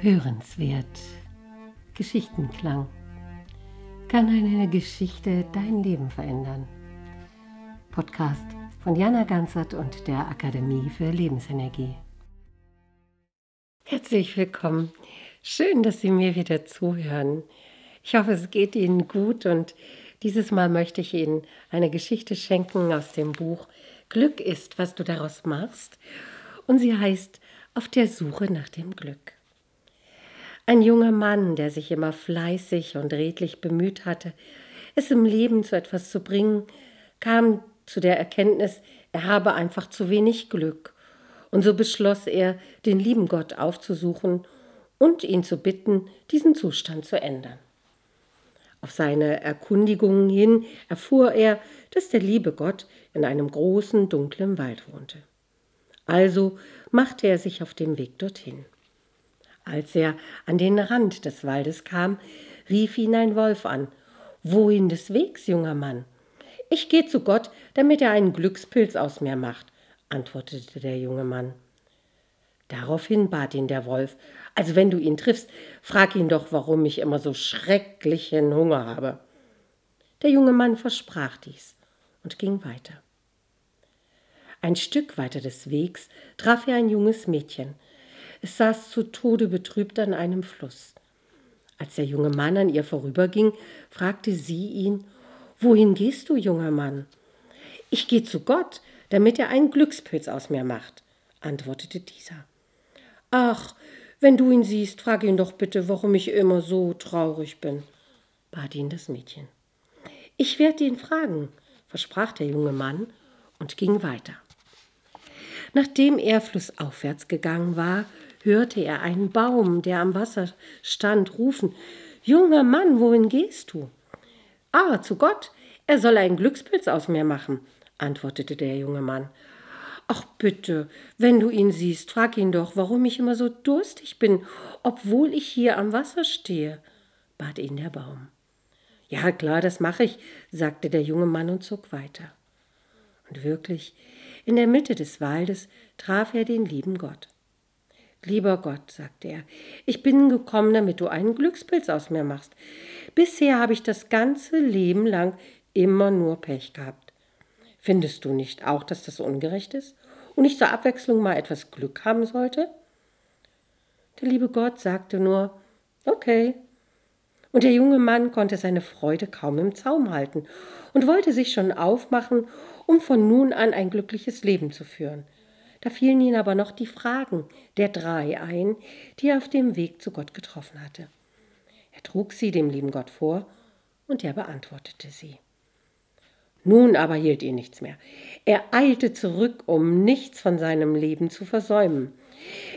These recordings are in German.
Hörenswert. Geschichtenklang. Kann eine Geschichte dein Leben verändern? Podcast von Jana Ganzert und der Akademie für Lebensenergie. Herzlich willkommen. Schön, dass Sie mir wieder zuhören. Ich hoffe, es geht Ihnen gut und dieses Mal möchte ich Ihnen eine Geschichte schenken aus dem Buch Glück ist, was du daraus machst. Und sie heißt Auf der Suche nach dem Glück. Ein junger Mann, der sich immer fleißig und redlich bemüht hatte, es im Leben zu etwas zu bringen, kam zu der Erkenntnis, er habe einfach zu wenig Glück. Und so beschloss er, den lieben Gott aufzusuchen und ihn zu bitten, diesen Zustand zu ändern. Auf seine Erkundigungen hin erfuhr er, dass der liebe Gott in einem großen, dunklen Wald wohnte. Also machte er sich auf den Weg dorthin. Als er an den Rand des Waldes kam, rief ihn ein Wolf an. Wohin des Wegs, junger Mann? Ich gehe zu Gott, damit er einen Glückspilz aus mir macht, antwortete der junge Mann. Daraufhin bat ihn der Wolf, also wenn du ihn triffst, frag ihn doch, warum ich immer so schrecklichen Hunger habe. Der junge Mann versprach dies und ging weiter. Ein Stück weiter des Wegs traf er ein junges Mädchen, es saß zu Tode betrübt an einem Fluss. Als der junge Mann an ihr vorüberging, fragte sie ihn, Wohin gehst du, junger Mann? Ich gehe zu Gott, damit er einen Glückspilz aus mir macht, antwortete dieser. Ach, wenn du ihn siehst, frag ihn doch bitte, warum ich immer so traurig bin, bat ihn das Mädchen. Ich werde ihn fragen, versprach der junge Mann und ging weiter. Nachdem er flussaufwärts gegangen war, hörte er einen Baum, der am Wasser stand, rufen Junger Mann, wohin gehst du? Ah, zu Gott, er soll einen Glückspilz aus mir machen, antwortete der junge Mann. Ach bitte, wenn du ihn siehst, frag ihn doch, warum ich immer so durstig bin, obwohl ich hier am Wasser stehe, bat ihn der Baum. Ja, klar, das mache ich, sagte der junge Mann und zog weiter. Und wirklich, in der Mitte des Waldes traf er den lieben Gott. Lieber Gott, sagte er, ich bin gekommen, damit du einen Glückspilz aus mir machst. Bisher habe ich das ganze Leben lang immer nur Pech gehabt. Findest du nicht auch, dass das ungerecht ist und ich zur Abwechslung mal etwas Glück haben sollte? Der liebe Gott sagte nur, okay. Und der junge Mann konnte seine Freude kaum im Zaum halten und wollte sich schon aufmachen, um von nun an ein glückliches Leben zu führen. Da fielen ihm aber noch die Fragen der drei ein, die er auf dem Weg zu Gott getroffen hatte. Er trug sie dem lieben Gott vor, und er beantwortete sie. Nun aber hielt ihn nichts mehr. Er eilte zurück, um nichts von seinem Leben zu versäumen.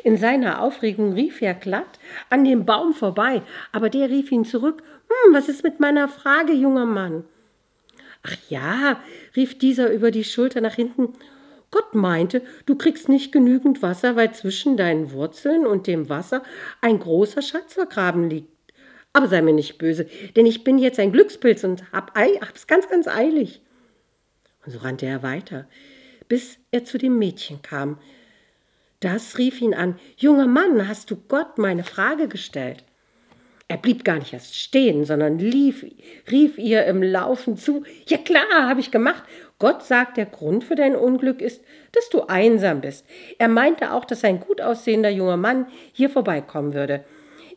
In seiner Aufregung rief er glatt an dem Baum vorbei, aber der rief ihn zurück. Hm, was ist mit meiner Frage, junger Mann? Ach ja, rief dieser über die Schulter nach hinten Gott meinte, du kriegst nicht genügend Wasser, weil zwischen deinen Wurzeln und dem Wasser ein großer Schatz vergraben liegt. Aber sei mir nicht böse, denn ich bin jetzt ein Glückspilz und hab, hab's ganz, ganz eilig. Und so rannte er weiter, bis er zu dem Mädchen kam. Das rief ihn an, Junger Mann, hast du Gott meine Frage gestellt? Er blieb gar nicht erst stehen, sondern lief, rief ihr im Laufen zu, ja klar, habe ich gemacht. Gott sagt, der Grund für dein Unglück ist, dass du einsam bist. Er meinte auch, dass ein gut aussehender junger Mann hier vorbeikommen würde.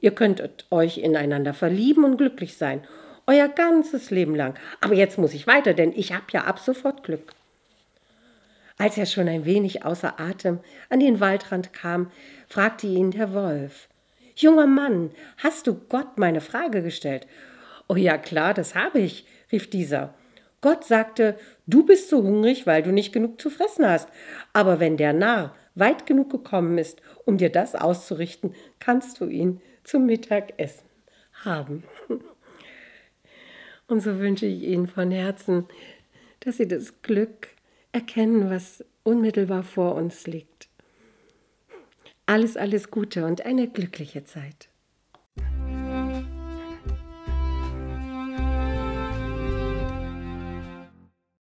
Ihr könntet euch ineinander verlieben und glücklich sein, euer ganzes Leben lang. Aber jetzt muss ich weiter, denn ich habe ja ab sofort Glück. Als er schon ein wenig außer Atem an den Waldrand kam, fragte ihn der Wolf, Junger Mann, hast du Gott meine Frage gestellt? Oh ja, klar, das habe ich, rief dieser. Gott sagte, du bist so hungrig, weil du nicht genug zu fressen hast. Aber wenn der Narr weit genug gekommen ist, um dir das auszurichten, kannst du ihn zum Mittagessen haben. Und so wünsche ich Ihnen von Herzen, dass Sie das Glück erkennen, was unmittelbar vor uns liegt. Alles, alles Gute und eine glückliche Zeit.